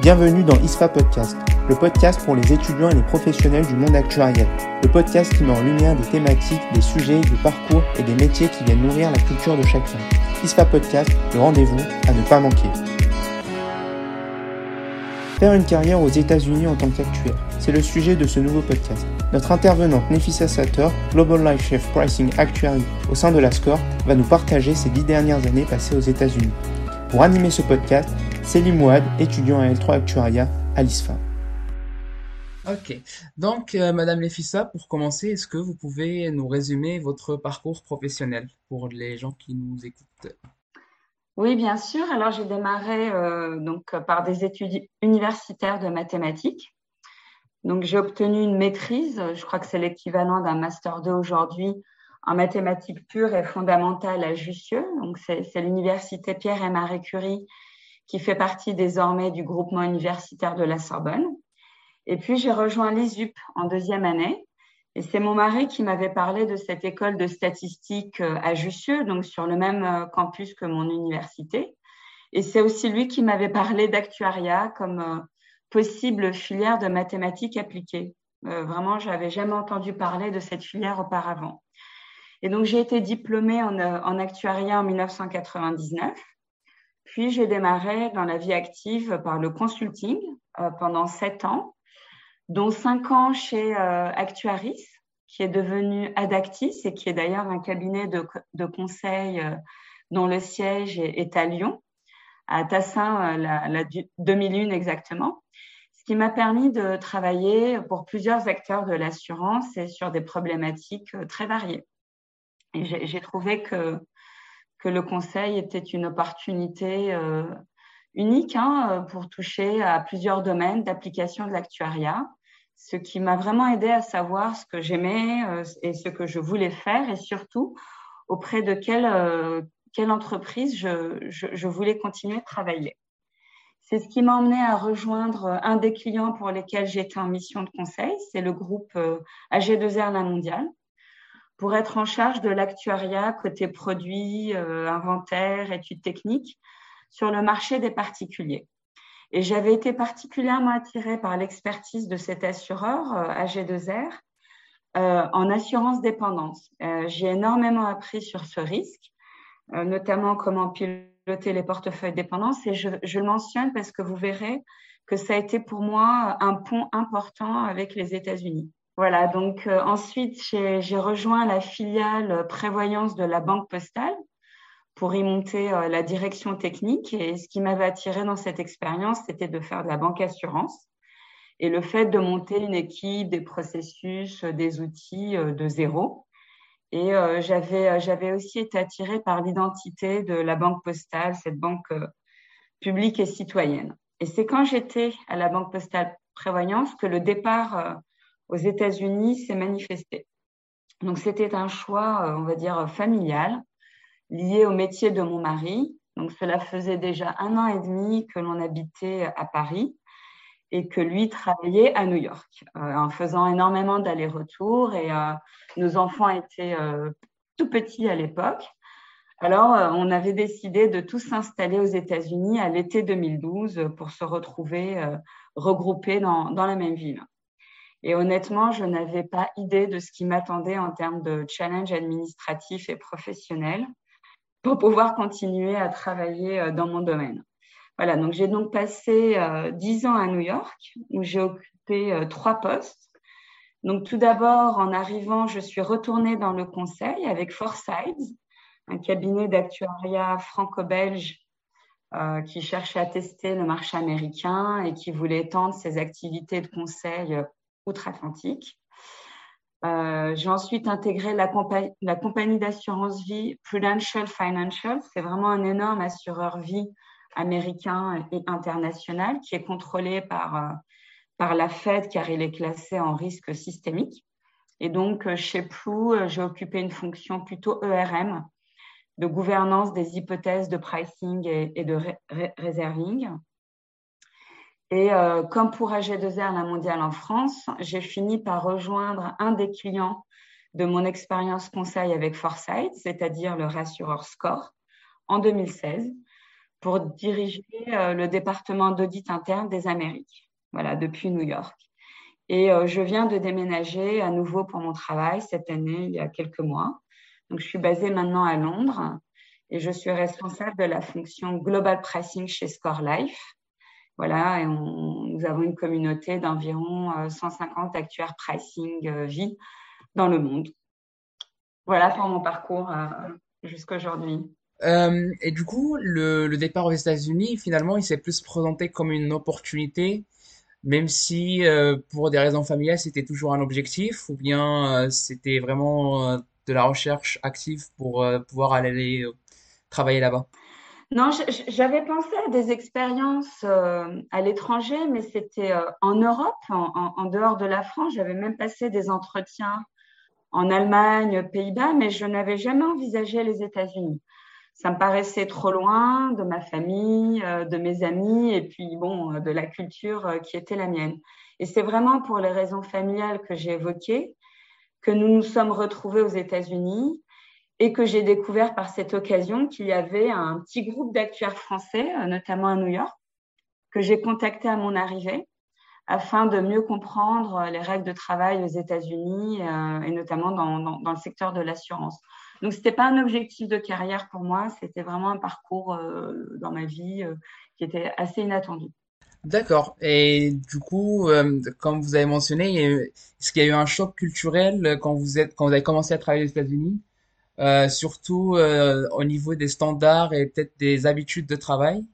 Bienvenue dans ISFA Podcast, le podcast pour les étudiants et les professionnels du monde actuariel. Le podcast qui met en lumière des thématiques, des sujets, des parcours et des métiers qui viennent nourrir la culture de chacun. ISFA Podcast, le rendez-vous à ne pas manquer. Faire une carrière aux États-Unis en tant qu'actuaire, c'est le sujet de ce nouveau podcast. Notre intervenante Nefissa Satter, Global Life Chef Pricing Actuary au sein de la SCORE, va nous partager ses dix dernières années passées aux États-Unis. Pour animer ce podcast, Céline Mouad, étudiant à L3 Actuariat à l'ISFA. Ok, donc euh, Madame Lefissa, pour commencer, est-ce que vous pouvez nous résumer votre parcours professionnel pour les gens qui nous écoutent? Oui, bien sûr. Alors j'ai démarré euh, donc par des études universitaires de mathématiques. Donc j'ai obtenu une maîtrise, je crois que c'est l'équivalent d'un master 2 aujourd'hui en mathématiques pures et fondamentales à Jussieu. Donc c'est l'université Pierre et Marie Curie qui fait partie désormais du groupement universitaire de la Sorbonne. Et puis, j'ai rejoint l'ISUP en deuxième année. Et c'est mon mari qui m'avait parlé de cette école de statistique euh, à Jussieu, donc sur le même euh, campus que mon université. Et c'est aussi lui qui m'avait parlé d'actuariat comme euh, possible filière de mathématiques appliquées. vraiment, je n'avais jamais entendu parler de cette filière auparavant. Et donc, j'ai été diplômée en, en actuariat en 1999. Puis j'ai démarré dans la vie active par le consulting euh, pendant sept ans, dont cinq ans chez euh, Actuaris, qui est devenu Adactis et qui est d'ailleurs un cabinet de, conseil euh, dont le siège est, à Lyon, à Tassin, la, la 2001 exactement ce qui m'a permis de travailler pour plusieurs acteurs de l'assurance et sur des problématiques très variées. J'ai trouvé que que le conseil était une opportunité euh, unique hein, pour toucher à plusieurs domaines d'application de l'actuariat, ce qui m'a vraiment aidé à savoir ce que j'aimais euh, et ce que je voulais faire et surtout auprès de quelle, euh, quelle entreprise je, je, voulais continuer de travailler. C'est ce qui m'a emmené à rejoindre un des clients pour lesquels j'étais en mission de conseil, c'est le groupe AG2R La Mondiale, pour être en charge de l'actuariat côté produits, euh, inventaire, études techniques sur le marché des particuliers. Et j'avais été particulièrement attirée par l'expertise de cet assureur, euh, AG2R, euh, en assurance dépendance. J'ai énormément appris sur ce risque, notamment comment piloter les portefeuilles dépendance. Et je, je, le mentionne parce que vous verrez que ça a été pour moi un pont important avec les États-Unis. Voilà, donc euh, ensuite, j'ai rejoint la filiale prévoyance de la Banque Postale pour y monter euh, la direction technique. Et ce qui m'avait attiré dans cette expérience, c'était de faire de la banque assurance et le fait de monter une équipe, des processus, euh, des outils de zéro. Et j'avais aussi été attirée par l'identité de la Banque Postale, cette banque publique et citoyenne. Et c'est quand j'étais à la Banque Postale Prévoyance que le départ aux États-Unis s'est manifesté. Donc c'était un choix, euh, on va dire, familial, lié au métier de mon mari. Donc cela faisait déjà un an et demi que l'on habitait à Paris et que lui travaillait à New York, euh, en faisant énormément d'allers-retours. Et euh, nos enfants étaient tout petits à l'époque. Alors, on avait décidé de tous s'installer aux États-Unis à l'été 2012 pour se retrouver regroupés dans la même ville. Et honnêtement, je n'avais pas idée de ce qui m'attendait en termes de challenge administratif et professionnel pour pouvoir continuer à travailler euh, dans mon domaine. Voilà, donc j'ai donc passé euh, dix ans à New York où j'ai occupé euh, trois postes. Donc tout d'abord, en arrivant, je suis retournée dans le conseil avec Foresight, un cabinet d'actuariat franco-belge qui cherchait à tester le marché américain et qui voulait étendre ses activités de conseil outre-Atlantique. Euh, j'ai ensuite intégré la, compagnie d'assurance vie Prudential Financial. C'est vraiment un énorme assureur vie américain et international qui est contrôlé par, euh, par la Fed car il est classé en risque systémique. Et donc, euh, chez Plou, j'ai occupé une fonction plutôt ERM de gouvernance des hypothèses de pricing et, de reserving. Et euh, comme pour AG2R, la mondiale en France, j'ai fini par rejoindre un des clients de mon expérience conseil avec Foresight, c'est-à-dire le rassureur Score, en 2016, pour diriger le département d'audit interne des Amériques, voilà, depuis New York. Et je viens de déménager à nouveau pour mon travail cette année, il y a quelques mois. Donc, je suis basée maintenant à Londres et je suis responsable de la fonction Global Pricing chez Score Life. Voilà, et nous avons une communauté d'environ 150 actuaires pricing vie dans le monde. Voilà pour mon parcours jusqu'à aujourd'hui. Euh, et du coup, le, départ aux États-Unis, finalement, il s'est plus présenté comme une opportunité, même si euh, pour des raisons familiales, c'était toujours un objectif, ou bien euh, c'était vraiment de la recherche active pour pouvoir aller travailler là-bas? Non, j'avais pensé à des expériences à l'étranger, mais c'était en Europe, en, dehors de la France. J'avais même passé des entretiens en Allemagne, Pays-Bas, mais je n'avais jamais envisagé les États-Unis ça me paraissait trop loin de ma famille, euh, de mes amis et puis bon, euh, de la culture euh, qui était la mienne. Et c'est vraiment pour les raisons familiales que j'ai évoquées que nous nous sommes retrouvés aux États-Unis et que j'ai découvert par cette occasion qu'il y avait un petit groupe d'actuaires français, notamment à New York, que j'ai contacté à mon arrivée afin de mieux comprendre les règles de travail aux États-Unis et notamment dans, dans le secteur de l'assurance. Donc, ce n'était pas un objectif de carrière pour moi, c'était vraiment un parcours euh, dans ma vie euh, qui était assez inattendu. D'accord. Et du coup, euh, comme vous avez mentionné, est-ce qu'il y a eu un choc culturel quand vous êtes, quand vous avez commencé à travailler aux États-Unis, surtout au niveau des standards et peut-être des habitudes de travail?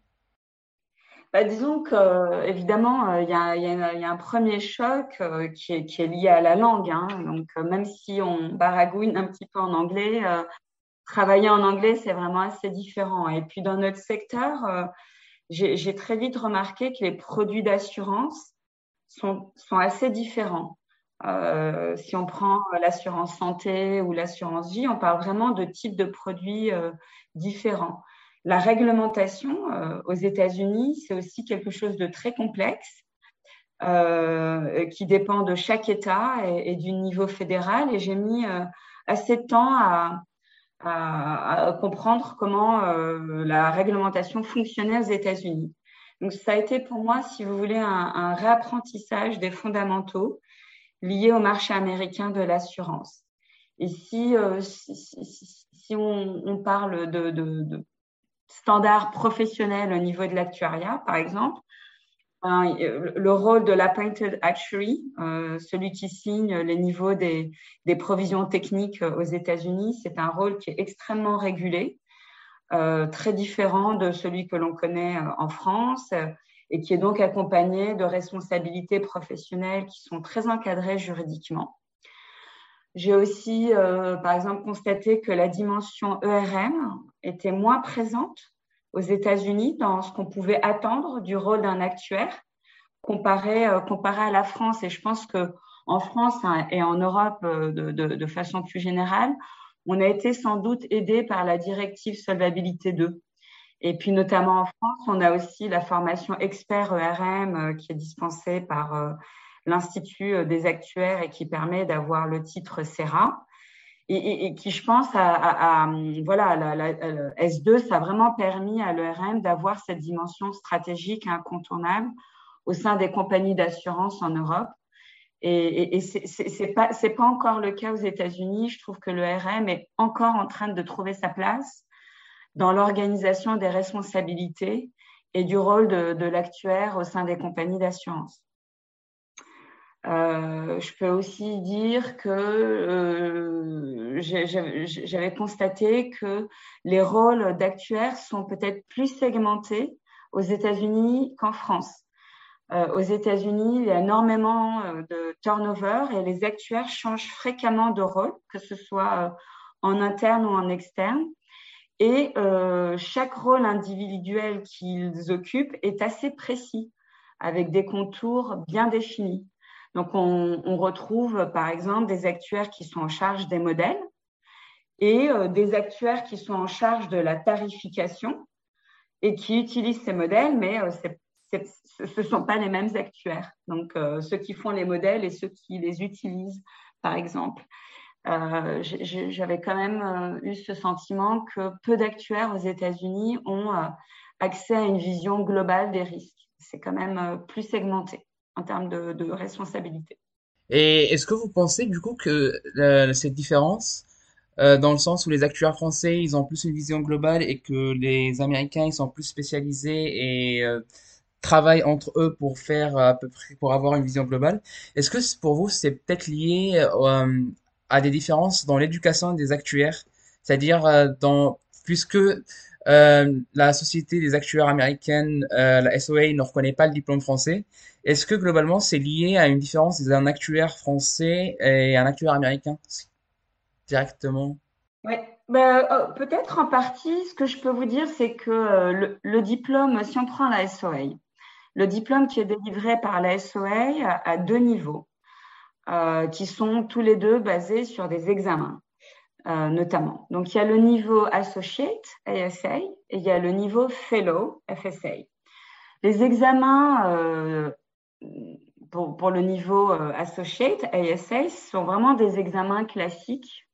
Bah, disons que évidemment, euh, il y, a, un premier choc euh, qui, est, lié à la langue. Hein. Donc, euh, même si on baragouine un petit peu en anglais, travailler en anglais, c'est vraiment assez différent. Et puis, dans notre secteur, j'ai très vite remarqué que les produits d'assurance sont, assez différents. Si on prend l'assurance santé ou l'assurance vie, on parle vraiment de types de produits différents. La réglementation euh, aux États-Unis, c'est aussi quelque chose de très complexe euh, qui dépend de chaque État et, du niveau fédéral. Et j'ai mis euh, assez de temps à, comprendre comment la réglementation fonctionnait aux États-Unis. Donc, ça a été pour moi, si vous voulez, un, réapprentissage des fondamentaux liés au marché américain de l'assurance. Et si, si, on, parle de, standards professionnels au niveau de l'actuariat, par exemple. le rôle de l'appointed actuary, euh, celui qui signe les niveaux des, provisions techniques aux États-Unis, c'est un rôle qui est extrêmement régulé, euh, très différent de celui que l'on connaît euh, en France et qui est donc accompagné de responsabilités professionnelles qui sont très encadrées juridiquement. J'ai aussi, euh, par exemple, constaté que la dimension ERM était moins présente aux États-Unis dans ce qu'on pouvait attendre du rôle d'un actuaire comparé, euh, comparé à la France. Et je pense que en France hein, et en Europe, euh, de, de, façon plus générale, on a été sans doute aidé par la directive Solvabilité 2. Et puis, notamment en France, on a aussi la formation expert ERM qui est dispensée par l'Institut euh, des actuaires et qui permet d'avoir le titre CERA. Et, qui, je pense, à, voilà, la, S2, ça a vraiment permis à l'ERM d'avoir cette dimension stratégique incontournable au sein des compagnies d'assurance en Europe. Et, et, c'est pas c'est pas encore le cas aux États-Unis. Je trouve que l'ERM est encore en train de trouver sa place dans l'organisation des responsabilités et du rôle de, l'actuaire au sein des compagnies d'assurance. Euh, je peux aussi dire que euh, j'avais constaté que les rôles d'actuaires sont peut-être plus segmentés aux États-Unis qu'en France. Euh, aux États-Unis, il y a énormément de turnover et les actuaires changent fréquemment de rôle, que ce soit en interne ou en externe. Et chaque rôle individuel qu'ils occupent est assez précis, avec des contours bien définis. Donc, on, retrouve par exemple des actuaires qui sont en charge des modèles et euh, des actuaires qui sont en charge de la tarification et qui utilisent ces modèles, mais euh, ce ne sont pas les mêmes actuaires. Donc, euh, ceux qui font les modèles et ceux qui les utilisent, par exemple. J'avais quand même eu ce sentiment que peu d'actuaires aux États-Unis ont accès à une vision globale des risques. C'est quand même plus segmenté en termes de, responsabilité. Et est-ce que vous pensez du coup que cette différence, dans le sens où les actuaires français, ils ont plus une vision globale et que les Américains, ils sont plus spécialisés et travaillent entre eux pour faire à peu près, pour avoir une vision globale. Est-ce que pour vous, c'est peut-être lié euh, à des différences dans l'éducation des actuaires, c'est-à-dire euh, dans puisque euh, la société des actuaires américaines, la SOA, ne reconnaît pas le diplôme français. Est-ce que globalement c'est lié à une différence d'un actuaire français et un actuaire américain directement? Oui, ben, peut-être en partie. Ce que je peux vous dire, c'est que le, le, diplôme, si on prend la SOA, le diplôme qui est délivré par la SOA a deux niveaux, euh, qui sont tous les deux basés sur des examens, euh, notamment. Donc, il y a le niveau Associate, ASA, et il y a le niveau Fellow, FSA. Les examens euh, pour, le niveau Associate, ASA, sont vraiment des examens classiques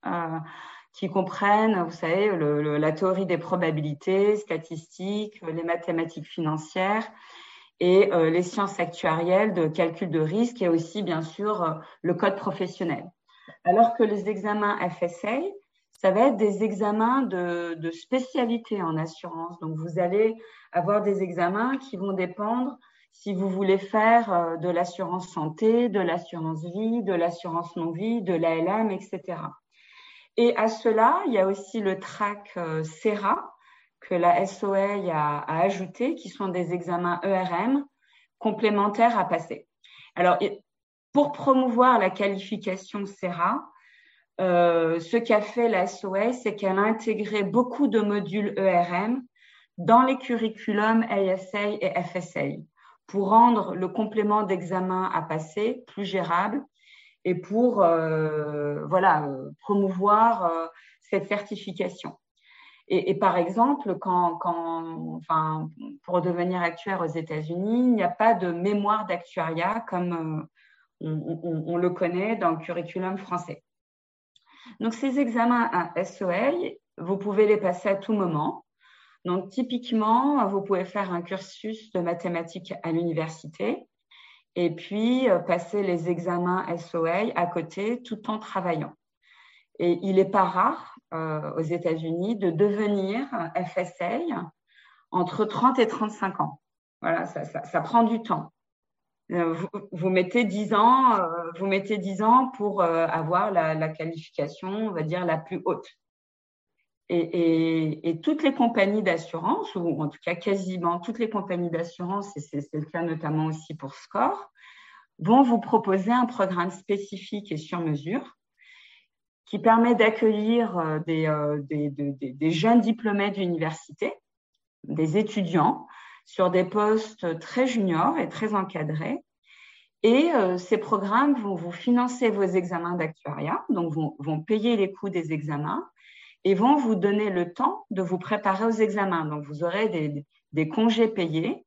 qui comprennent, vous savez, la théorie des probabilités, statistiques, les mathématiques financières, et euh, les sciences actuarielles de calcul de risque et aussi, bien sûr, euh, le code professionnel. Alors que les examens FSA, ça va être des examens de, spécialité en assurance. Donc, vous allez avoir des examens qui vont dépendre si vous voulez faire euh, de l'assurance santé, de l'assurance vie, de l'assurance non-vie, de l'ALM, etc. Et à cela, il y a aussi le track SERA, que la SOA a, ajouté, qui sont des examens ERM complémentaires à passer. Alors, pour promouvoir la qualification SERA, euh, ce qu'a fait la SOA, c'est qu'elle a intégré beaucoup de modules ERM dans les curriculums ASA et FSA pour rendre le complément d'examen à passer plus gérable et pour euh, voilà, promouvoir euh, cette certification. Et, par exemple, quand, enfin, pour devenir actuaire aux États-Unis, il n'y a pas de mémoire d'actuariat comme euh, on, le connaît dans le curriculum français. Donc, ces examens à SOA, vous pouvez les passer à tout moment. Donc, typiquement, vous pouvez faire un cursus de mathématiques à l'université et puis euh, passer les examens SOA à côté tout en travaillant. Et il n'est pas rare aux États-Unis de devenir FSA entre 30 et 35 ans. Voilà, ça, prend du temps. Euh, vous, mettez 10 ans, euh, vous mettez 10 ans pour avoir la, qualification, on va dire, la plus haute. Et toutes les compagnies d'assurance, ou en tout cas quasiment toutes les compagnies d'assurance, et c'est le cas notamment aussi pour SCORE, vont vous proposer un programme spécifique et sur mesure qui permet d'accueillir euh, euh, des, jeunes diplômés d'université, des étudiants, sur des postes très juniors et très encadrés. Et euh, ces programmes vont vous financer vos examens d'actuariat, donc vont, payer les coûts des examens et vont vous donner le temps de vous préparer aux examens. Donc, vous aurez des congés payés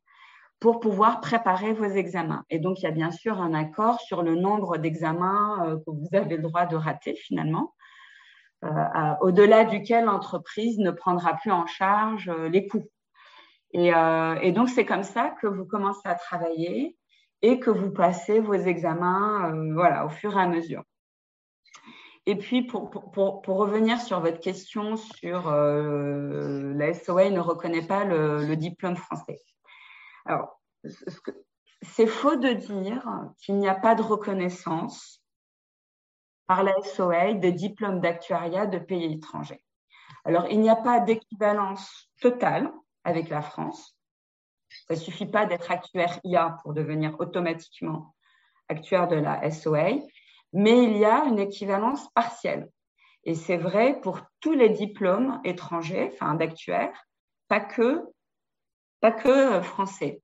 pour pouvoir préparer vos examens. Et donc, il y a bien sûr un accord sur le nombre d'examens euh, que vous avez le droit de rater finalement, euh, au-delà duquel l'entreprise ne prendra plus en charge euh, les coûts. Et, donc, c'est comme ça que vous commencez à travailler et que vous passez vos examens voilà, au fur et à mesure. Et puis, pour, revenir sur votre question sur la SOA ne reconnaît pas le, le diplôme français. Alors, c'est faux de dire qu'il n'y a pas de reconnaissance par la SOA des diplômes d'actuariat de pays étrangers. Alors, il n'y a pas d'équivalence totale avec la France. Ça ne suffit pas d'être actuaire IA pour devenir automatiquement actuaire de la SOA, mais il y a une équivalence partielle. Et c'est vrai pour tous les diplômes étrangers, enfin d'actuaire, pas que pas que euh, français.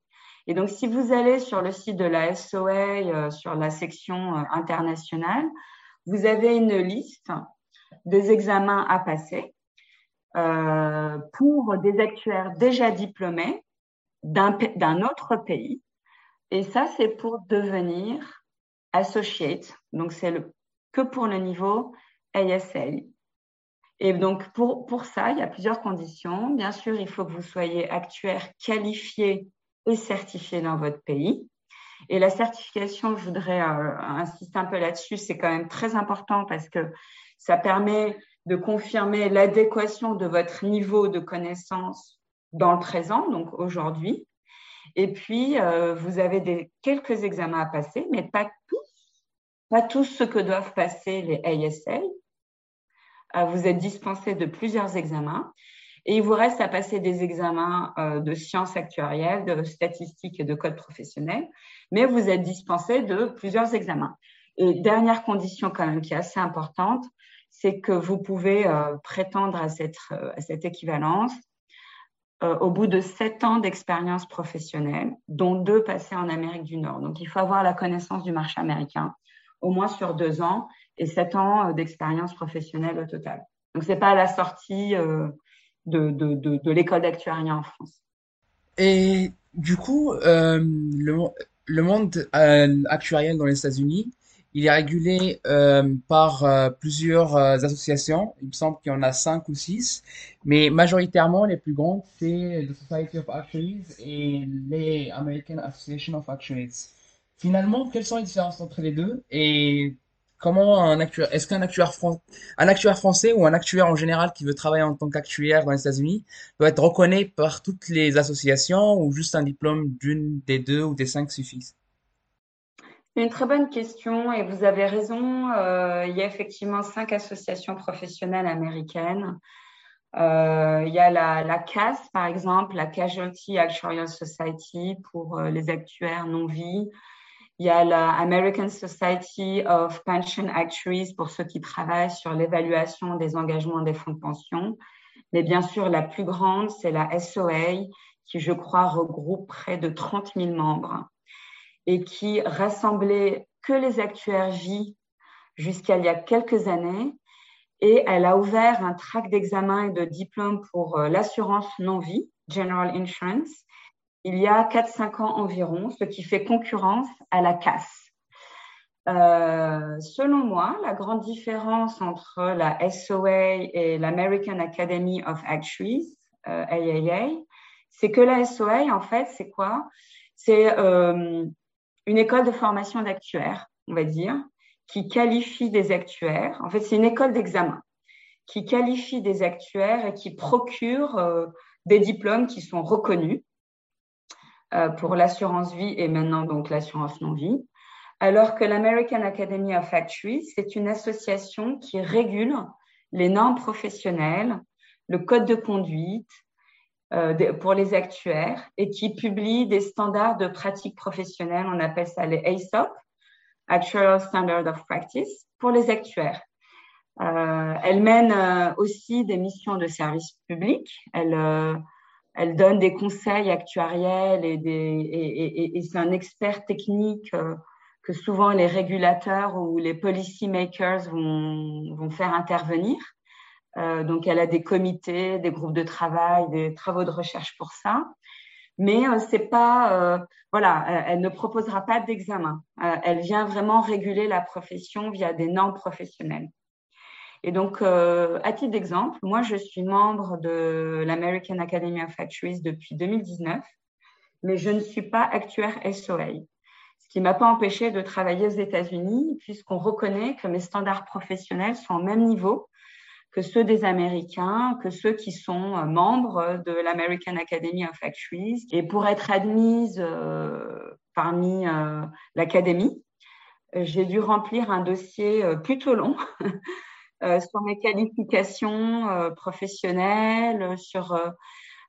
Et donc, si vous allez sur le site de la SOA, euh, sur la section euh, internationale, vous avez une liste des examens à passer pour des actuaires déjà diplômés d'un autre pays. Et ça, c'est pour devenir associate. Donc, c'est que pour le niveau ASA. Et donc, pour ça, il y a plusieurs conditions. Bien sûr, il faut que vous soyez actuaire qualifié et certifié dans votre pays. Et la certification, je voudrais euh, insister un peu là-dessus, c'est quand même très important parce que ça permet de confirmer l'adéquation de votre niveau de connaissance dans le présent, donc aujourd'hui. Et puis, euh, vous avez des, quelques examens à passer, mais pas tous, pas tous ceux que doivent passer les ASA. Euh, vous êtes dispensé de plusieurs examens. Et il vous reste à passer des examens euh, de sciences actuarielles, de statistiques et de code professionnel, mais vous êtes dispensé de plusieurs examens. Et dernière condition quand même qui est assez importante, c'est que vous pouvez euh, prétendre à cette, euh, à cette équivalence au bout de sept ans d'expérience professionnelle, dont deux passés en Amérique du Nord. Donc il faut avoir la connaissance du marché américain, au moins sur deux ans, et sept ans d'expérience professionnelle au total. Donc c'est pas à la sortie de, de, de, l'école d'actuariat en France. Et du coup, euh, le, monde euh, actuariel dans les États-Unis, il est régulé euh, par euh, plusieurs associations. Il me semble qu'il y en a cinq ou six, mais majoritairement les plus grandes, c'est the Society of Actuaries et les American Association of Actuaries. Finalement, quelles sont les différences entre les deux? Comment un actuaire, est-ce qu'un actuaire, français ou un actuaire en général qui veut travailler en tant qu'actuaire dans les États-Unis doit être reconnu par toutes les associations ou juste un diplôme d'une des deux ou des cinq suffisent? Une très bonne question et vous avez raison. Euh, il y a effectivement cinq associations professionnelles américaines. Euh, il y a la, la, CAS, par exemple, la Casualty Actuarial Society pour euh, les actuaires non-vie. Il y a la American Society of Pension Actuaries pour ceux qui travaillent sur l'évaluation des engagements des fonds de pension. Mais bien sûr, la plus grande, c'est la SOA, qui, je crois, regroupe près de 30 000 membres et qui rassemblait que les actuaires vie jusqu'à il y a quelques années. Et elle a ouvert un track d'examen et de diplôme pour euh, l'assurance non-vie, General Insurance, il y a 4-5 ans environ, ce qui fait concurrence à la casse. Euh, selon moi, la grande différence entre la SOA et l'American Academy of Actuaries, euh, AAA, c'est que la SOA, en fait, c'est quoi? C'est euh, une école de formation d'actuaires, on va dire, qui qualifie des actuaires. En fait, c'est une école d'examen qui qualifie des actuaires et qui procure euh, des diplômes qui sont reconnus pour l'assurance vie et maintenant donc l'assurance non-vie, alors que l'American Academy of Actuaries, c'est une association qui régule les normes professionnelles, le code de conduite euh, pour les actuaires et qui publie des standards de pratique professionnelle, on appelle ça les ASOP, Actuarial Standard of Practice, pour les actuaires. Euh, elle mène euh, aussi des missions de service public. Elle euh, elle donne des conseils actuariels et, et, et, et c'est un expert technique euh, que souvent les régulateurs ou les policy makers vont, vont faire intervenir. Euh, donc, elle a des comités, des groupes de travail, des travaux de recherche pour ça. Mais euh, c'est pas, euh, voilà, elle ne proposera pas d'examen. Elle vient vraiment réguler la profession via des normes professionnelles. Et donc, euh, à titre d'exemple, moi, je suis membre de l'American Academy of Actuaries depuis 2019, mais je ne suis pas actuaire SOA, ce qui ne m'a pas empêché de travailler aux États-Unis, puisqu'on reconnaît que mes standards professionnels sont au même niveau que ceux des Américains, que ceux qui sont euh, membres de l'American Academy of Actuaries. Et pour être admise euh, parmi l'Académie, j'ai dû remplir un dossier plutôt long sur mes qualifications euh, professionnelles, sur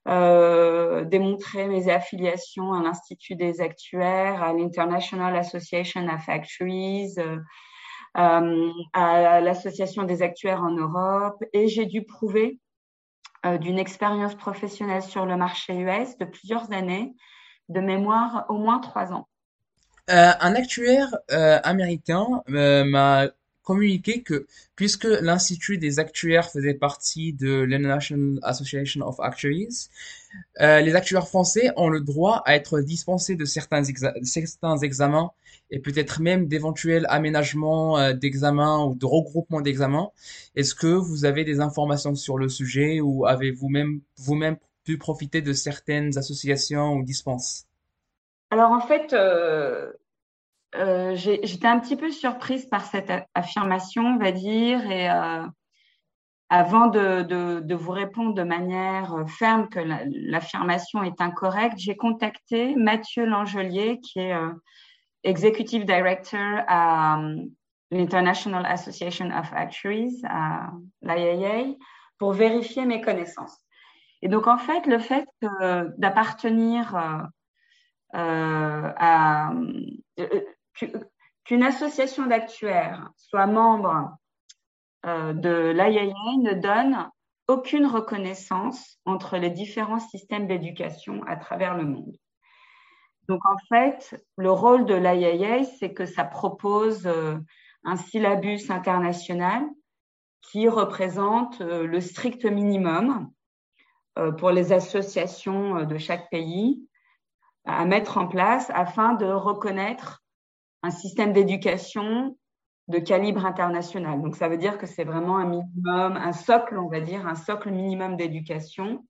euh, démontrer mes affiliations à l'Institut des actuaires, à l'International Association of Actuaries, à l'Association des actuaires en Europe, et j'ai dû prouver d'une expérience professionnelle sur le marché US de plusieurs années, de mémoire au moins trois ans. Euh, un actuaire euh, américain euh, m'a communiqué que puisque l'Institut des actuaires faisait partie de l'International Association of Actuaries, euh, les actuaires français ont le droit à être dispensés de certains, certains examens et peut-être même d'éventuels aménagements euh, d'examens ou de regroupements d'examens. Est-ce que vous avez des informations sur le sujet ou avez-vous même vous-même pu profiter de certaines associations ou dispenses? Alors en fait, euh, euh, j'étais un petit peu surprise par cette affirmation, on va dire, et euh, avant de, vous répondre de manière euh, ferme que l'affirmation est incorrecte, j'ai contacté Mathieu Langelier, qui est Executive Director à l'International Association of Actuaries, à l'IAA, pour vérifier mes connaissances. Et donc, en fait, le fait d'appartenir à qu'une association d'actuaires soit membre euh, de l'IAA ne donne aucune reconnaissance entre les différents systèmes d'éducation à travers le monde. Donc en fait, le rôle de l'IAA, c'est que ça propose euh, un syllabus international qui représente euh, le strict minimum pour les associations de chaque pays à mettre en place afin de reconnaître un système d'éducation de calibre international. Donc, ça veut dire que c'est vraiment un minimum, un socle, on va dire, un socle minimum d'éducation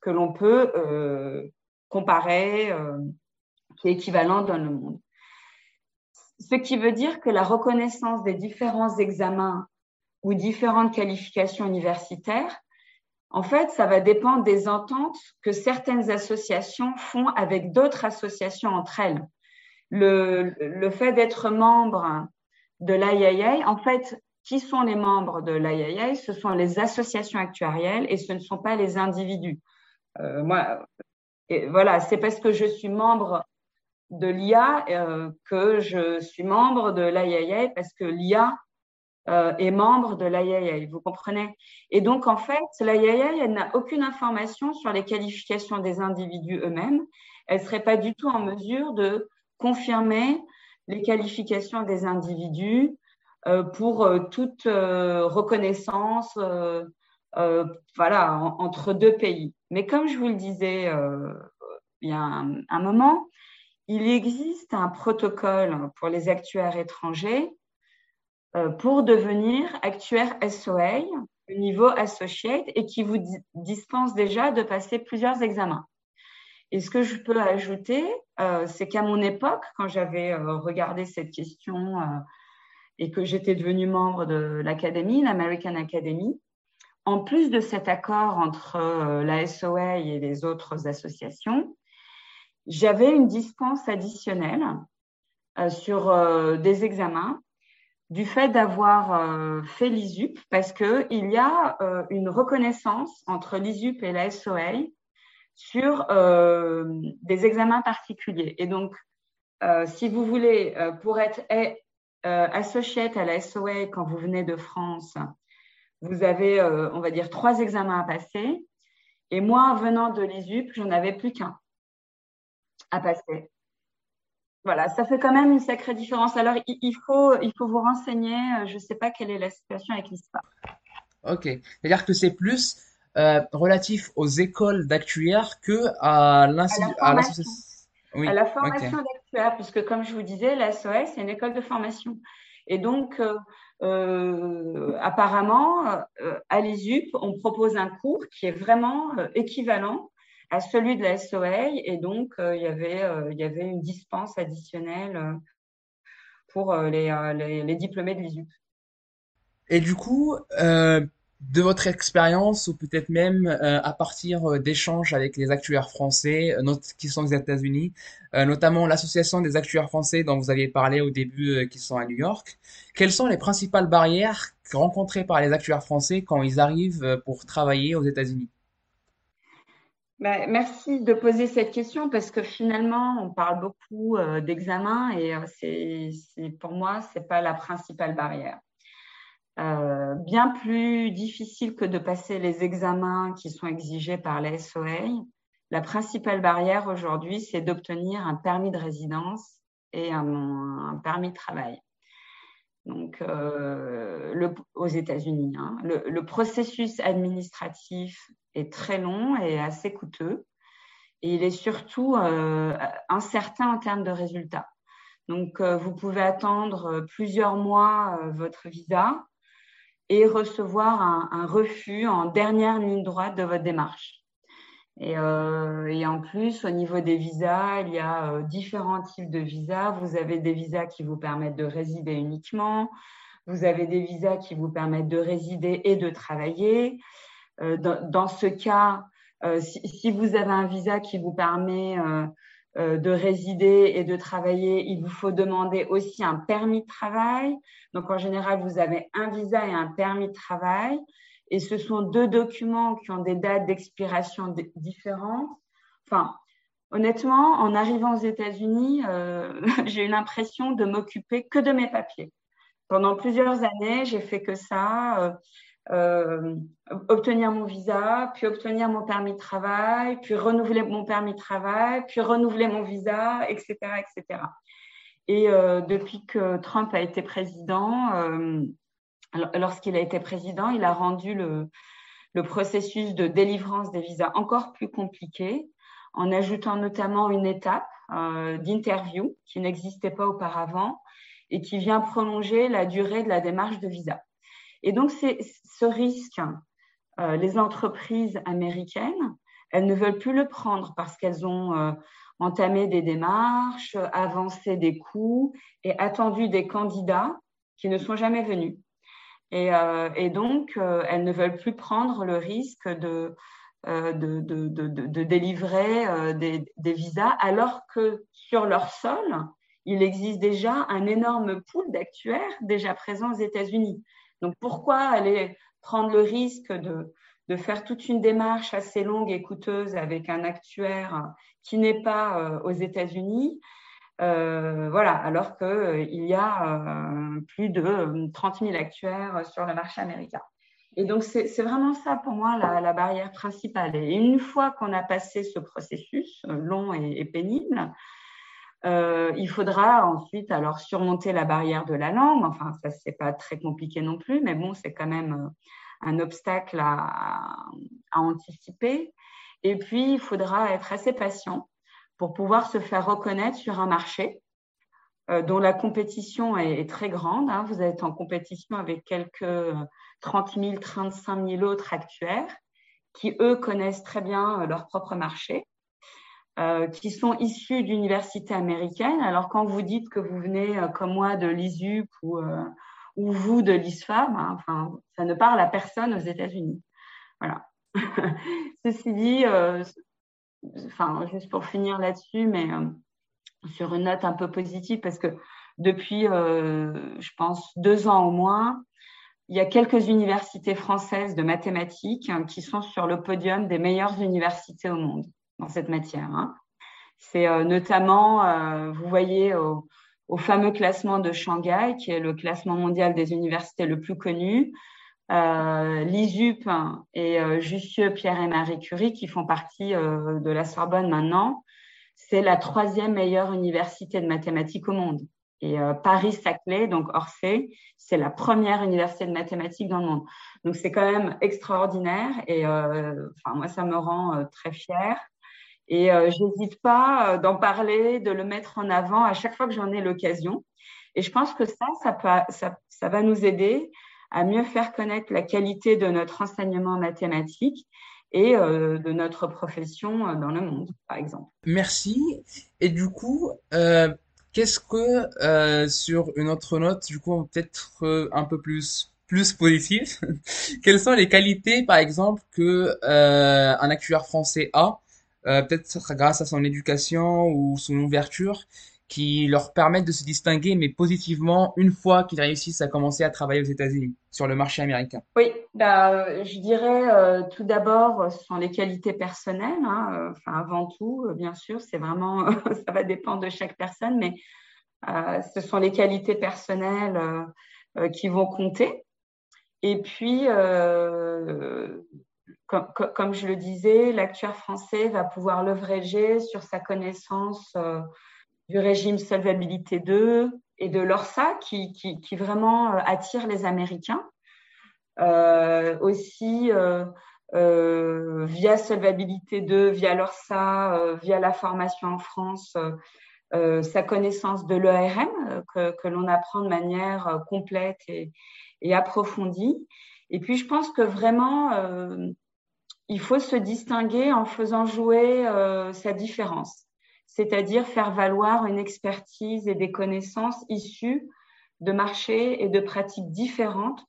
que l'on peut euh, comparer, euh, qui est équivalent dans le monde. Ce qui veut dire que la reconnaissance des différents examens ou différentes qualifications universitaires, en fait, ça va dépendre des ententes que certaines associations font avec d'autres associations entre elles le, le fait d'être membre de l'IAA, en fait, qui sont les membres de l'IAA Ce sont les associations actuarielles et ce ne sont pas les individus. Euh, moi, et voilà, c'est parce que je suis membre de l'IA euh, que je suis membre de l'IAA parce que l'IA euh, est membre de l'IAA, vous comprenez? Et donc, en fait, l'IAA, n'a aucune information sur les qualifications des individus eux-mêmes. Elle ne serait pas du tout en mesure de confirmer les qualifications des individus euh, pour euh, toute euh, reconnaissance voilà, entre deux pays. Mais comme je vous le disais il y a un, moment, il existe un protocole pour les actuaires étrangers pour devenir actuaire SOA au niveau associate et qui vous dispense déjà de passer plusieurs examens. Et ce que je peux ajouter, euh, c'est qu'à mon époque, quand j'avais euh, regardé cette question euh, et que j'étais devenue membre de l'Académie, l'American Academy, en plus de cet accord entre la SOA et les autres associations, j'avais une dispense additionnelle sur des examens du fait d'avoir fait l'ISUP, parce qu'il y a une reconnaissance entre l'ISUP et la SOA sur euh, des examens particuliers. Et donc, euh, si vous voulez, euh, pour être associé à la SOA quand vous venez de France, vous avez, on va dire, trois examens à passer. Et moi, venant de l'ISUP, j'en avais plus qu'un à passer. Voilà, ça fait quand même une sacrée différence. Alors, il, faut, il faut vous renseigner. Je ne sais pas quelle est la situation avec l'ISPA. Ok. C'est-à-dire que c'est plus euh, relatif aux écoles d'actuaires que à l'association. À, la formation d'actuaires, puisque comme je vous disais, la SOS, c'est une école de formation. Et donc, euh, euh, apparemment, à l'ISUP, on propose un cours qui est vraiment équivalent à celui de la SOA. Et donc, il, y avait, il y avait une dispense additionnelle pour les, les, les diplômés de l'ISUP. Et du coup, de votre expérience ou peut-être même euh, à partir euh, d'échanges avec les actuaires français euh, qui sont aux États-Unis, notamment l'association des actuaires français dont vous aviez parlé au début qui sont à New York. Quelles sont les principales barrières rencontrées par les actuaires français quand ils arrivent pour travailler aux États-Unis? Bah, merci de poser cette question parce que finalement, on parle beaucoup d'examens et pour moi, ce n'est pas la principale barrière. Euh, bien plus difficile que de passer les examens qui sont exigés par la SOA. La principale barrière aujourd'hui, c'est d'obtenir un permis de résidence et un, permis de travail. donc le, aux États-Unis. Hein. Le, le, processus administratif est très long et assez coûteux. Et il est surtout incertain en termes de résultats. Donc, vous pouvez attendre plusieurs mois votre visa et recevoir un, refus en dernière ligne droite de votre démarche. Et, euh, et, en plus, au niveau des visas, il y a euh, différents types de visas. Vous avez des visas qui vous permettent de résider uniquement. Vous avez des visas qui vous permettent de résider et de travailler. Euh, dans, ce cas, si, vous avez un visa qui vous permet de résider et de travailler, il vous faut demander aussi un permis de travail. Donc, en général, vous avez un visa et un permis de travail. Et ce sont deux documents qui ont des dates d'expiration différentes. Enfin, honnêtement, en arrivant aux États-Unis, euh, j'ai eu l'impression de m'occuper que de mes papiers. Pendant plusieurs années, j'ai fait que ça. Euh, euh, obtenir mon visa, puis obtenir mon permis de travail, puis renouveler mon permis de travail, puis renouveler mon visa, etc. etc. Et euh, depuis que Trump a été président, euh, lorsqu'il a été président, il a rendu le, processus de délivrance des visas encore plus compliqué en ajoutant notamment une étape d'interview qui n'existait pas auparavant et qui vient prolonger la durée de la démarche de visa. Et donc, ce risque, euh, les entreprises américaines, elles ne veulent plus le prendre parce qu'elles ont euh, entamé des démarches, avancé des coûts et attendu des candidats qui ne sont jamais venus. Et, euh, donc, elles ne veulent plus prendre le risque de, délivrer des, des, visas alors que sur leur sol, il existe déjà un énorme pool d'actuaires déjà présents aux États-Unis. Donc, pourquoi aller prendre le risque de, de faire toute une démarche assez longue et coûteuse avec un actuaire qui n'est pas euh, aux États-Unis euh, voilà, alors qu'il euh, y a euh, plus de 30 000 actuaires sur le marché américain. Et donc, c'est vraiment ça pour moi la, barrière principale. Et une fois qu'on a passé ce processus long et pénible, euh, il faudra ensuite alors surmonter la barrière de la langue. Enfin, ça c'est pas très compliqué non plus, mais bon, c'est quand même euh, un obstacle à, à, anticiper. Et puis, il faudra être assez patient pour pouvoir se faire reconnaître sur un marché euh, dont la compétition est, est très grande. Hein. Vous êtes en compétition avec quelques 30 000, 35 000 autres actuaires qui, eux, connaissent très bien leur propre marché euh, qui sont issus d'universités américaines. Alors, quand vous dites que vous venez, euh, comme moi, de l'ISUP ou, euh, ou vous de l'ISFAM, hein, enfin, ça ne parle à personne aux États-Unis. Voilà. Ceci dit, enfin, juste pour finir là-dessus, mais sur une note un peu positive, parce que depuis, je pense, deux ans au moins, il y a quelques universités françaises de mathématiques hein, qui sont sur le podium des meilleures universités au monde dans cette matière. Hein. C'est euh, notamment, euh, vous voyez, au, fameux classement de Shanghai, qui est le classement mondial des universités le plus connu, euh, l'ISUP et euh, Jussieu, Pierre et Marie Curie, qui font partie euh, de la Sorbonne maintenant, c'est la troisième meilleure université de mathématiques au monde. Et Paris-Saclay, donc Orsay, c'est la première université de mathématiques dans le monde. Donc c'est quand même extraordinaire et enfin moi ça me rend très fière. Et euh, j'hésite pas euh, d'en parler, de le mettre en avant à chaque fois que j'en ai l'occasion. Et je pense que ça, ça, va nous aider à mieux faire connaître la qualité de notre enseignement mathématique et euh, de notre profession dans le monde, par exemple. Merci. Et du coup, qu'est-ce que, sur une autre note, du coup, peut-être un peu plus plus positif, quelles sont les qualités, par exemple, que un actuaire français a euh, peut-être grâce à son éducation ou son ouverture, qui leur permettent de se distinguer, mais positivement, une fois qu'ils réussissent à commencer à travailler aux États-Unis, sur le marché américain Oui, bah, je dirais euh, tout d'abord, ce sont les qualités personnelles. Hein, euh, enfin, avant tout, euh, bien sûr, c'est vraiment, ça va dépendre de chaque personne, mais euh, ce sont les qualités personnelles qui vont compter. Et puis, comme, je le disais, l'actuaire français va pouvoir leverager sur sa connaissance euh, du régime Solvabilité 2 et de l'ORSA qui, qui, vraiment attire les Américains. aussi via Solvabilité 2, via l'ORSA, via la formation en France, sa connaissance de l'ERM que, que l'on apprend de manière complète et, approfondie. Et puis, je pense que vraiment, il faut se distinguer en faisant jouer sa différence c'est-à-dire faire valoir une expertise et des connaissances issues de marchés et de pratiques différentes,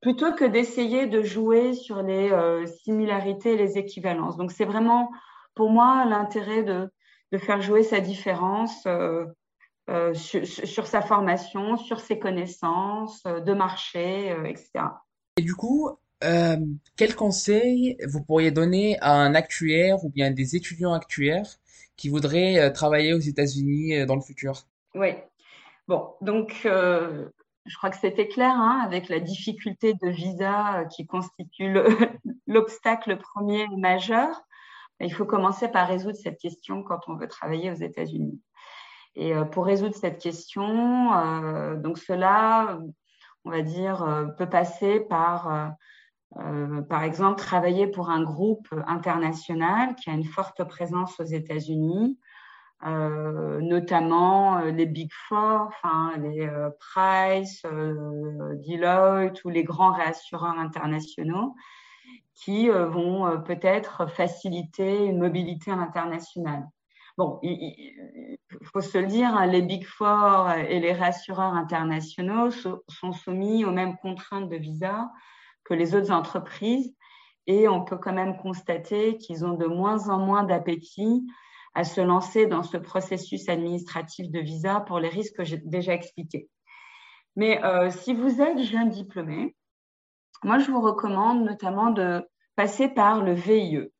plutôt que d'essayer de jouer sur les euh, similarités et les équivalences. Donc c'est vraiment pour moi l'intérêt de, faire jouer sa différence euh, euh, sur, sa formation, sur ses connaissances de marché, etc. Et du coup, quel conseil vous pourriez donner à un actuaire ou bien des étudiants actuaires qui voudraient euh, travailler aux États-Unis euh, dans le futur? Oui. Bon, donc euh, je crois que c'était clair hein, avec la difficulté de visa qui constitue l'obstacle premier majeur. Il faut commencer par résoudre cette question quand on veut travailler aux États-Unis. Et pour résoudre cette question, donc cela, on va dire, peut passer par euh, par exemple, travailler pour un groupe international qui a une forte présence aux États-Unis, euh, notamment euh, les Big Four, enfin, les Price, Deloitte ou les grands réassureurs internationaux qui vont peut-être faciliter une mobilité internationale. Bon, il, faut se le dire, les Big Four et les réassureurs internationaux sont soumis aux mêmes contraintes de visa que les autres entreprises. Et on peut quand même constater qu'ils ont de moins en moins d'appétit à se lancer dans ce processus administratif de visa pour les risques que j'ai déjà expliqués. Mais euh, si vous êtes jeune diplômé, moi, je vous recommande notamment de passer par le VIE,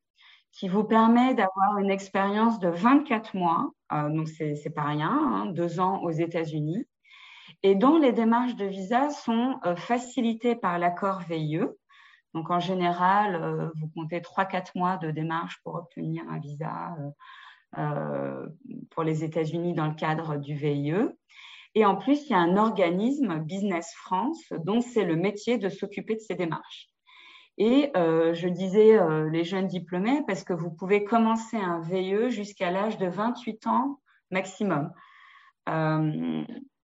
qui vous permet d'avoir une expérience de 24 mois, euh, donc c'est pas rien, hein, deux ans aux États-Unis, et dont les démarches de visa sont euh, facilitées par l'accord VIE. Donc, en général, euh, vous comptez 3-4 mois de démarche pour obtenir un visa euh, pour les États-Unis dans le cadre du VIE. Et en plus, il y a un organisme, Business France, dont c'est le métier de s'occuper de ces démarches. Et je disais les jeunes diplômés parce que vous pouvez commencer un VIE jusqu'à l'âge de 28 ans maximum.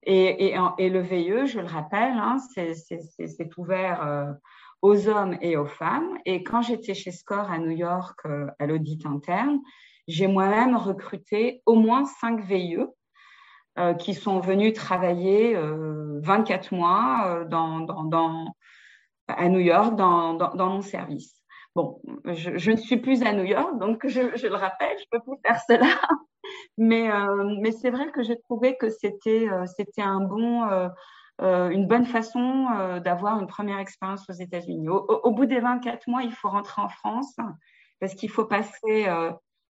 Et, le VIE, je le rappelle, hein, c'est ouvert euh, aux hommes et aux femmes. Et quand j'étais chez SCORE à New York euh, à l'audit interne, j'ai moi-même recruté au moins cinq VIE euh, qui sont venus travailler 24 mois à New York dans, mon service. Bon, je, ne suis plus à New York, donc je, je le rappelle, je ne peux plus faire cela. Mais, euh, mais c'est vrai que j'ai trouvé que c'était euh, c'était un bon, euh, une bonne façon d'avoir une première expérience aux États-Unis. Au, bout des 24 mois, il faut rentrer en France parce qu'il faut passer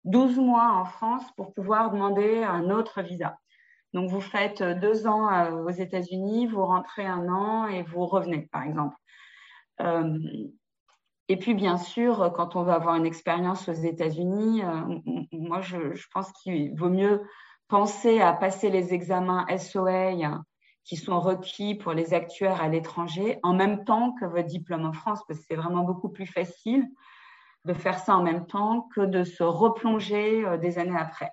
12 mois en France pour pouvoir demander un autre visa. Donc, vous faites deux ans aux États-Unis, vous rentrez un an et vous revenez, par exemple. Et puis, bien sûr, quand on veut avoir une expérience aux États-Unis, euh, moi, je, pense qu'il vaut mieux penser à passer les examens SOA qui sont requis pour les actuaires à l'étranger en même temps que votre diplôme en France, parce que c'est vraiment beaucoup plus facile de faire ça en même temps que de se replonger euh, des années après.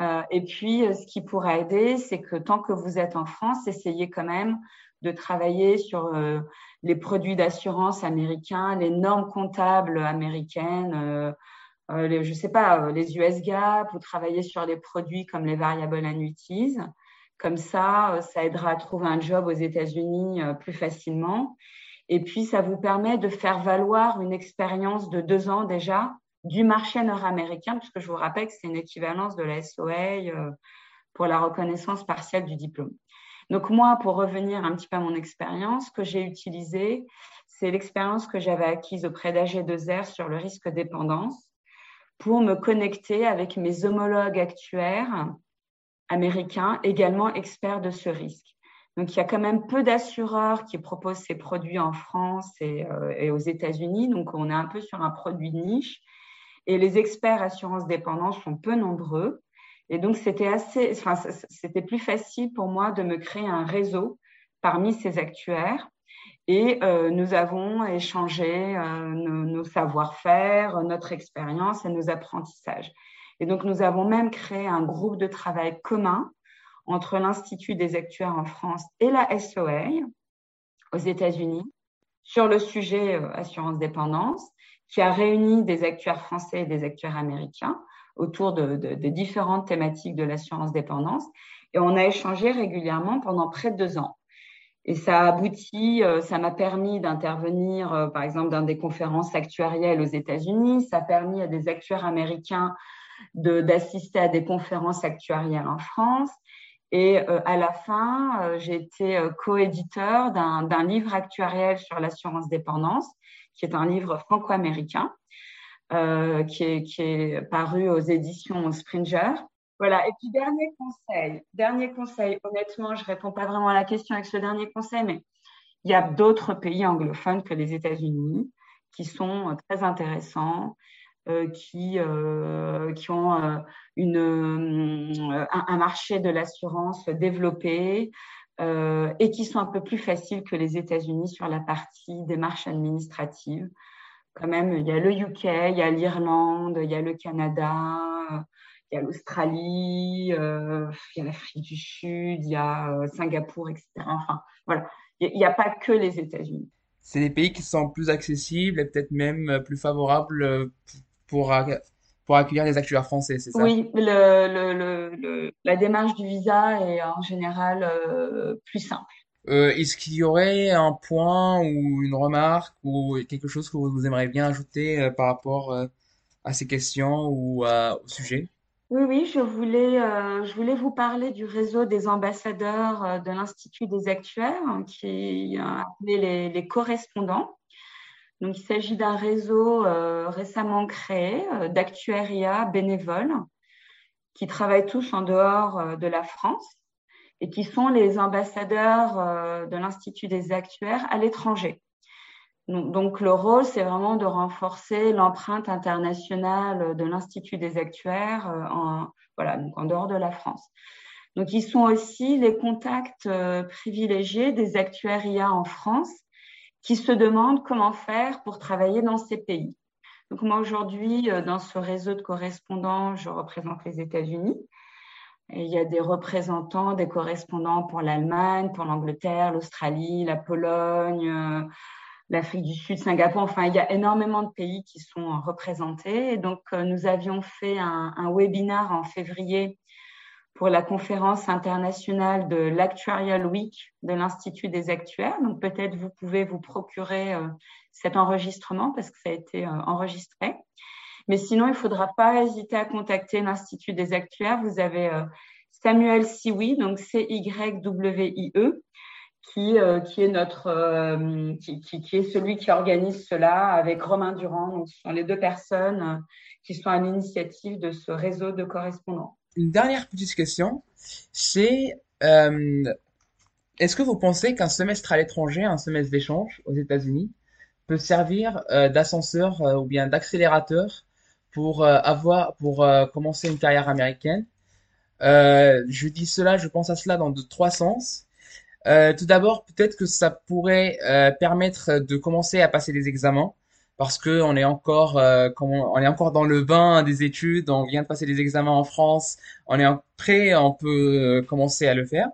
Euh, et puis, ce qui pourrait aider, c'est que tant que vous êtes en France, essayez quand même de travailler sur les produits d'assurance américains, les normes comptables américaines, euh, euh, je ne sais pas, les US GAAP, ou travailler sur les produits comme les variable annuities. Comme ça, ça aidera à trouver un job aux États-Unis plus facilement. Et puis, ça vous permet de faire valoir une expérience de deux ans déjà du marché nord-américain, puisque je vous rappelle que c'est une équivalence de la SOA pour la reconnaissance partielle du diplôme. Donc moi, pour revenir un petit peu à mon expérience, ce que j'ai utilisé, c'est l'expérience que j'avais acquise auprès d'AG2R sur le risque dépendance pour me connecter avec mes homologues actuaires américains, également experts de ce risque. Donc, il y a quand même peu d'assureurs qui proposent ces produits en France et, euh, et aux États-Unis. Donc, on est un peu sur un produit niche. Et les experts assurance dépendance sont peu nombreux. Et donc, c'était assez, enfin, c'était plus facile pour moi de me créer un réseau parmi ces actuaires. Et euh, nous avons échangé euh, nos, savoir-faire, notre expérience et nos apprentissages. Et donc, nous avons même créé un groupe de travail commun entre l'Institut des actuaires en France et la SOA aux États-Unis sur le sujet euh, assurance dépendance, qui a réuni des actuaires français et des actuaires américains autour de, différentes thématiques de l'assurance dépendance. Et on a échangé régulièrement pendant près de deux ans. Et ça a abouti, euh, ça m'a permis d'intervenir, euh, par exemple, dans des conférences actuarielles aux États-Unis. Ça a permis à des actuaires américains d'assister à des conférences actuarielles en France. Et euh, à la fin, j'ai été coéditeur d'un livre actuariel sur l'assurance dépendance, qui est un livre franco-américain, euh, qui, est, paru aux éditions Springer. Voilà. Et puis, dernier conseil. Dernier conseil. Honnêtement, je réponds pas vraiment à la question avec ce dernier conseil, mais il y a d'autres pays anglophones que les États-Unis qui sont très intéressants, euh, qui, euh, qui ont euh, une, un, marché de l'assurance développé euh, et qui sont un peu plus faciles que les États-Unis sur la partie démarche administrative quand même, il y a le UK, il y a l'Irlande, il y a le Canada, il y a l'Australie, euh, il y a l'Afrique du Sud, il y a euh, Singapour, etc. Enfin, voilà, il n'y a, pas que les États-Unis. C'est des pays qui sont plus accessibles et peut-être même plus favorables pour, pour accueillir les actuaires français, c'est ça? Oui, le, le, le, la démarche du visa est en général euh, plus simple. Euh, Est-ce qu'il y aurait un point ou une remarque ou quelque chose que vous aimeriez bien ajouter euh, par rapport euh, à ces questions ou au sujet? Oui, oui, je voulais, je voulais vous parler du réseau des ambassadeurs de l'Institut des actuaires, hein, qui est appelé les, les, correspondants. Donc, il s'agit d'un réseau récemment créé d'actuariats bénévoles qui travaillent tous en dehors de la France et qui sont les ambassadeurs euh, de l'Institut des actuaires à l'étranger. Donc, le rôle, c'est vraiment de renforcer l'empreinte internationale de l'Institut des actuaires euh, en, voilà, donc en dehors de la France. Donc, ils sont aussi les contacts euh, privilégiés des actuaires IA en France qui se demandent comment faire pour travailler dans ces pays. Donc, moi, aujourd'hui, dans ce réseau de correspondants, je représente les États-Unis il y a des représentants, des correspondants pour l'Allemagne, pour l'Angleterre, l'Australie, la Pologne, euh, l'Afrique du Sud, Singapour. Enfin, il y a énormément de pays qui sont représentés. Donc, euh, nous avions fait un, un webinar en février pour la conférence internationale de l'Actuarial Week de l'Institut des Actuaires. Donc, peut-être vous pouvez vous procurer euh, cet enregistrement parce que ça a été enregistré. Mais sinon, il ne faudra pas hésiter à contacter l'Institut des actuaires. Vous avez euh, Samuel Siwi, donc C-Y-W-I-E, qui, euh, euh, qui, est celui qui organise cela avec Romain Durand. Donc, ce sont les deux personnes qui sont à l'initiative de ce réseau de correspondants. Une dernière petite question, c'est est-ce que vous pensez qu'un semestre à l'étranger, un semestre d'échange aux États-Unis, peut servir d'ascenseur ou bien d'accélérateur pour euh, avoir pour euh, commencer une carrière américaine. Euh, je dis cela, je pense à cela dans de trois sens. tout d'abord, peut-être que ça pourrait permettre de commencer à passer des examens parce que on est encore on est encore dans le bain des études, on vient de passer des examens en France, on est prêt, on peut commencer à le faire.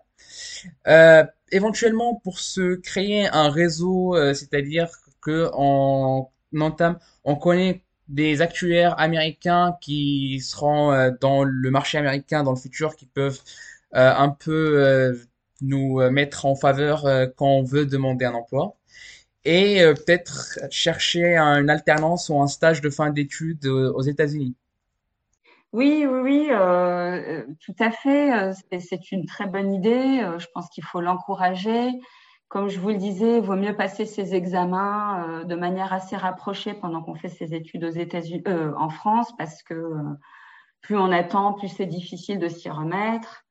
Euh, éventuellement pour se créer un réseau, c'est-à-dire que on entame, on connaît des actuaires américains qui seront euh, dans le marché américain dans le futur, qui peuvent euh, un peu euh, nous mettre en faveur quand on veut demander un emploi. Et peut-être chercher une alternance ou un stage de fin d'études aux États-Unis. Oui, oui, oui, euh, tout à fait. C'est une très bonne idée. Je pense qu'il faut l'encourager. Comme je vous le disais, il vaut mieux passer ces examens euh, de manière assez rapprochée pendant qu'on fait ses études aux États-Unis, euh, en France, parce que euh, plus on attend, plus c'est difficile de s'y remettre,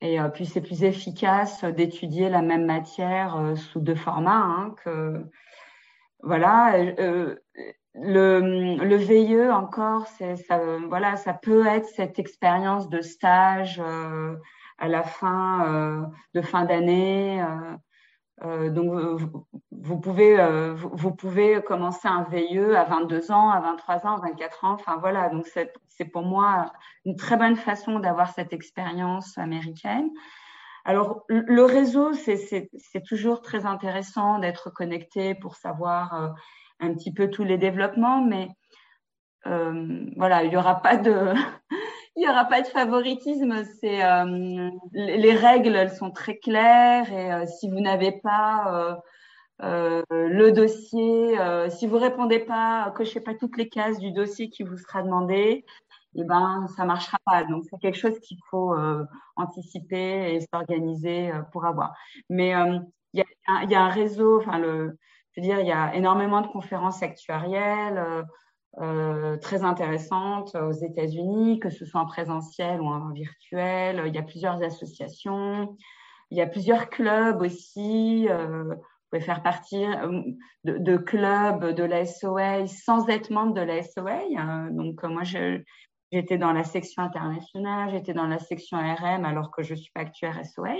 et plus c'est plus efficace d'étudier la même matière sous deux formats hein, voilà, le, le VIE encore, ça, ça peut être cette expérience de stage à la fin de fin d'année. Euh, donc, vous, pouvez, euh, vous, pouvez commencer un VIE à 22 ans, à 23 ans, à 24 ans. Enfin, voilà. Donc, c'est pour moi une très bonne façon d'avoir cette expérience américaine. Alors, le réseau, c'est toujours très intéressant d'être connecté pour savoir euh, un petit peu tous les développements, mais voilà, il n'y aura pas de, il n'y aura pas de favoritisme. C'est euh, les règles, elles sont très claires et euh, si vous n'avez pas euh, le dossier, si vous répondez pas, cochez pas toutes les cases du dossier qui vous sera demandé, eh ben ça marchera pas. Donc c'est quelque chose qu'il faut anticiper et s'organiser pour avoir. Mais il y a, y, a, un réseau, enfin le, je veux dire, il y a énormément de conférences actuarielles. Euh, très intéressante aux États-Unis, que ce soit en présentiel ou en virtuel. Il y a plusieurs associations, il y a plusieurs clubs aussi. Euh, vous pouvez faire partie euh, de, clubs de la SOA sans être membre de la SOA. donc moi, j'étais dans la section internationale, j'étais dans la section RM alors que je suis pas actuaire SOA.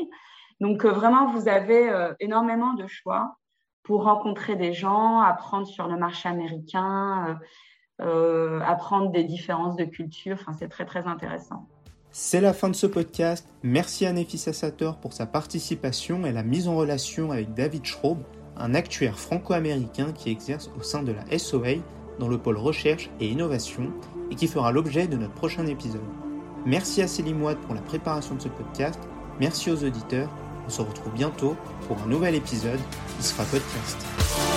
Donc vraiment, vous avez énormément de choix pour rencontrer des gens, apprendre sur le marché américain, euh, apprendre des différences de culture. Enfin, c'est très très intéressant. C'est la fin de ce podcast. Merci à Nefissa Sator pour sa participation et la mise en relation avec David Schraub, un actuaire franco-américain qui exerce au sein de la SOA dans le pôle recherche et innovation et qui fera l'objet de notre prochain épisode. Merci à Céline pour la préparation de ce podcast. Merci aux auditeurs. On se retrouve bientôt pour un nouvel épisode qui sera podcast.